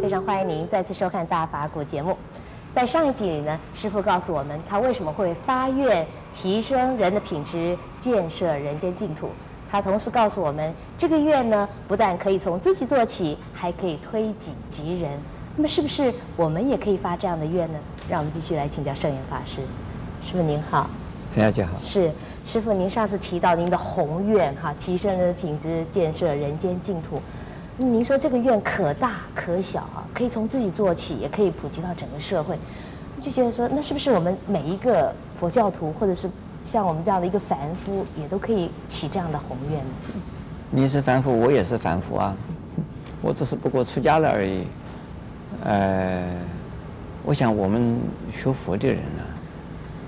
非常欢迎您再次收看《大法古》节目。在上一集里呢，师傅告诉我们他为什么会发愿提升人的品质，建设人间净土。他同时告诉我们，这个愿呢，不但可以从自己做起，还可以推己及人。那么，是不是我们也可以发这样的愿呢？让我们继续来请教圣严法师。师傅您好，陈小姐好。是师傅，您上次提到您的宏愿哈，提升人的品质，建设人间净土。您说这个愿可大可小啊，可以从自己做起，也可以普及到整个社会。就觉得说，那是不是我们每一个佛教徒，或者是像我们这样的一个凡夫，也都可以起这样的宏愿呢？你是凡夫，我也是凡夫啊，我只是不过出家了而已。呃，我想我们学佛的人呢，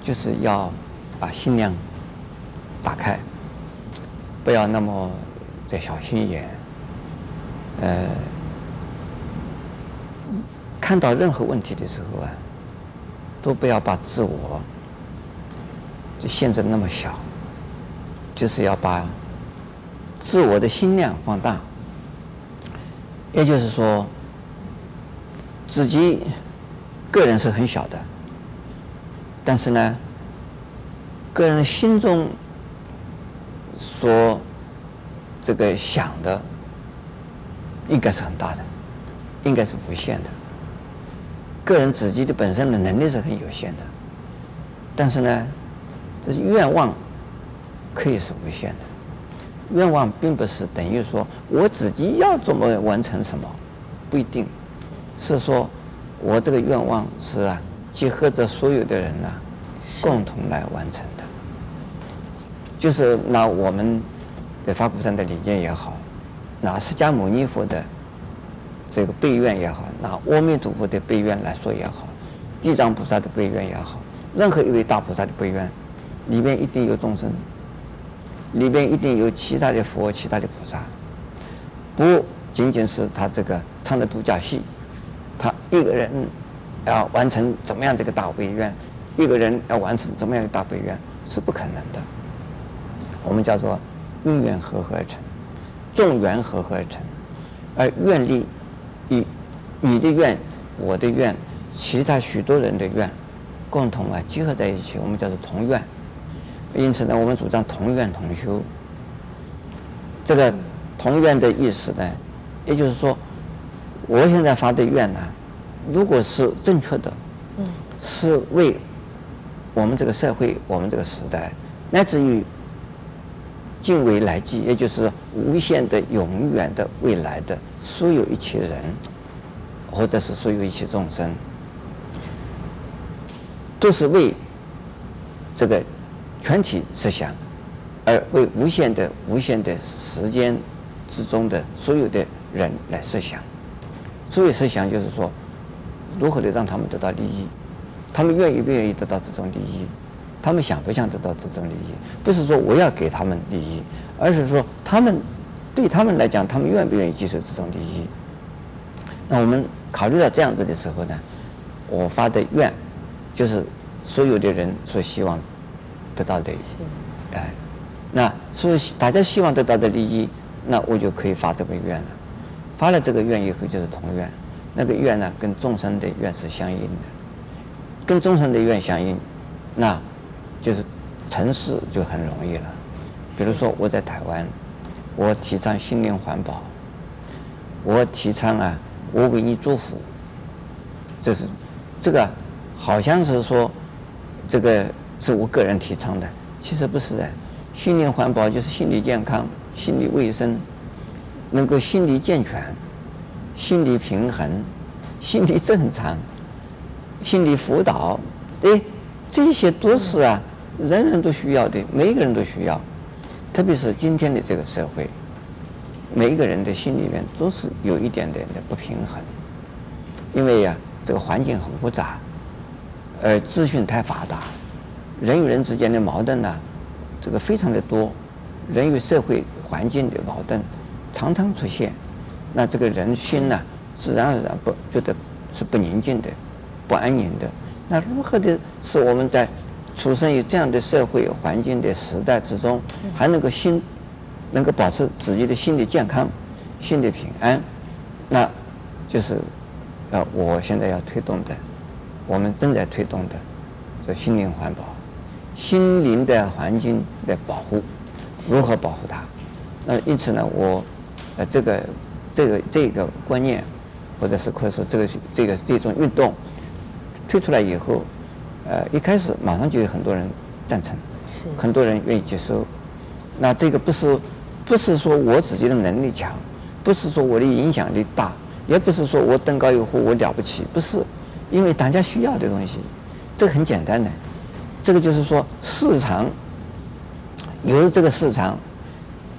就是要把心量打开，不要那么再小心眼。呃，看到任何问题的时候啊，都不要把自我就限制那么小，就是要把自我的心量放大。也就是说，自己个人是很小的，但是呢，个人心中所这个想的。应该是很大的，应该是无限的。个人自己的本身的能力是很有限的，但是呢，这是愿望可以是无限的。愿望并不是等于说我自己要怎么完成什么，不一定，是说我这个愿望是啊，结合着所有的人呢、啊，共同来完成的。就是拿我们的法鼓山的理念也好。拿释迦牟尼佛的这个悲愿也好，拿阿弥陀佛的悲愿来说也好，地藏菩萨的悲愿也好，任何一位大菩萨的悲愿，里面一定有众生，里面一定有其他的佛、其他的菩萨，不仅仅是他这个唱的独角戏，他一个人要完成怎么样这个大悲愿，一个人要完成怎么样的大悲愿是不可能的。我们叫做因缘和合而成。众缘合合而成，而愿力与你的愿、我的愿、其他许多人的愿，共同啊结合在一起，我们叫做同愿。因此呢，我们主张同愿同修。这个同愿的意思呢，也就是说，我现在发的愿呢，如果是正确的，是为我们这个社会、我们这个时代，乃至于。尽未来际，也就是无限的、永远的未来的所有一切人，或者是所有一切众生，都是为这个全体设想，而为无限的、无限的时间之中的所有的人来设想。所谓设想，就是说，如何的让他们得到利益，他们愿意不愿意得到这种利益？他们想不想得到这种利益？不是说我要给他们利益，而是说他们对他们来讲，他们愿不愿意接受这种利益？那我们考虑到这样子的时候呢，我发的愿就是所有的人所希望得到的，哎，那所以大家希望得到的利益，那我就可以发这个愿了。发了这个愿以后就是同愿，那个愿呢跟众生的愿是相应的，跟众生的愿相应，那。就是城市就很容易了，比如说我在台湾，我提倡心灵环保，我提倡啊，我为你祝福，这是这个好像是说这个是我个人提倡的，其实不是的。心灵环保就是心理健康、心理卫生，能够心理健全、心理平衡、心理正常、心理辅导，对，这些都是啊。人人都需要的，每一个人都需要，特别是今天的这个社会，每一个人的心里面都是有一点点的不平衡，因为呀，这个环境很复杂，而资讯太发达，人与人之间的矛盾呢，这个非常的多，人与社会环境的矛盾常常出现，那这个人心呢，自然而然不觉得是不宁静的，不安宁的，那如何的使我们在出生于这样的社会环境的时代之中，还能够心能够保持自己的心理健康、心理平安，那就是，呃，我现在要推动的，我们正在推动的，这心灵环保，心灵的环境的保护，如何保护它？那因此呢，我，呃，这个，这个，这个观念，或者是或者说这个这个这种运动推出来以后，呃，一开始马上就有很多人赞成，是。很多人愿意接收。那这个不是，不是说我自己的能力强，不是说我的影响力大，也不是说我登高一呼我了不起，不是，因为大家需要的东西，这个很简单的，这个就是说市场有这个市场，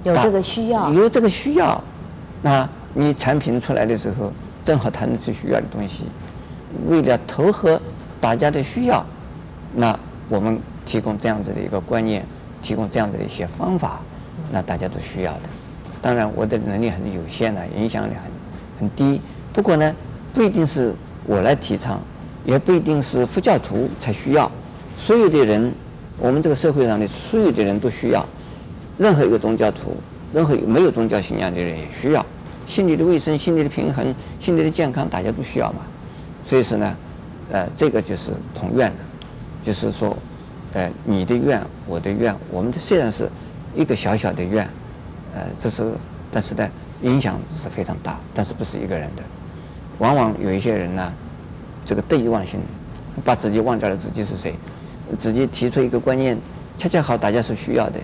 有这个需要，有这个需要，那你产品出来的时候，正好谈的是需要的东西，为了投合大家的需要，那我们提供这样子的一个观念。提供这样子的一些方法，那大家都需要的。当然，我的能力很有限的，影响力很很低。不过呢，不一定是我来提倡，也不一定是佛教徒才需要。所有的人，我们这个社会上的所有的人都需要。任何一个宗教徒，任何没有宗教信仰的人也需要。心理的卫生、心理的平衡、心理的健康，大家都需要嘛。所以说呢，呃，这个就是同愿的，就是说。呃，你的愿，我的愿，我们的虽然是一个小小的愿，呃，这是，但是呢，影响是非常大，但是不是一个人的。往往有一些人呢，这个得意忘形，把自己忘掉了自己是谁，自己提出一个观念，恰恰好大家所需要的，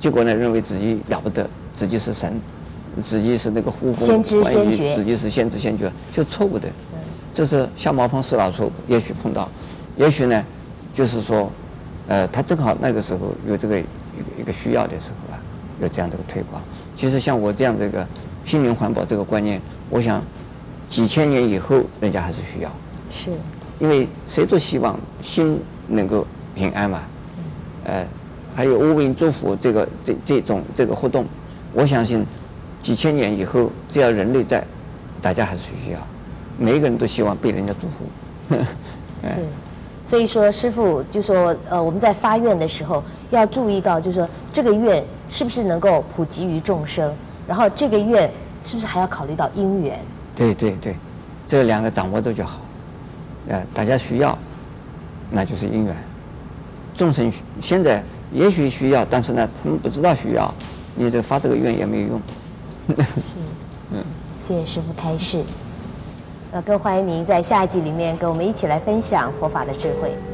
结果呢，认为自己了不得，自己是神，自己是那个呼风唤雨，自己是先知先觉，就错误的。这是瞎猫碰死老鼠，也许碰到，也许呢，就是说。呃，他正好那个时候有这个一个一个需要的时候啊，有这样的一个推广。其实像我这样这个心灵环保这个观念，我想几千年以后人家还是需要。是。因为谁都希望心能够平安嘛。呃，还有无名祝福这个这这种这个活动，我相信几千年以后，只要人类在，大家还是需要。每一个人都希望被人家祝福。是。所以说，师傅就说，呃，我们在发愿的时候要注意到，就是说这个愿是不是能够普及于众生，然后这个愿是不是还要考虑到因缘？对对对，这两个掌握着就好。呃，大家需要，那就是因缘。众生现在也许需要，但是呢，他们不知道需要，你这发这个愿也没有用。是，嗯，谢谢师傅开示。那更欢迎您在下一集里面跟我们一起来分享佛法的智慧。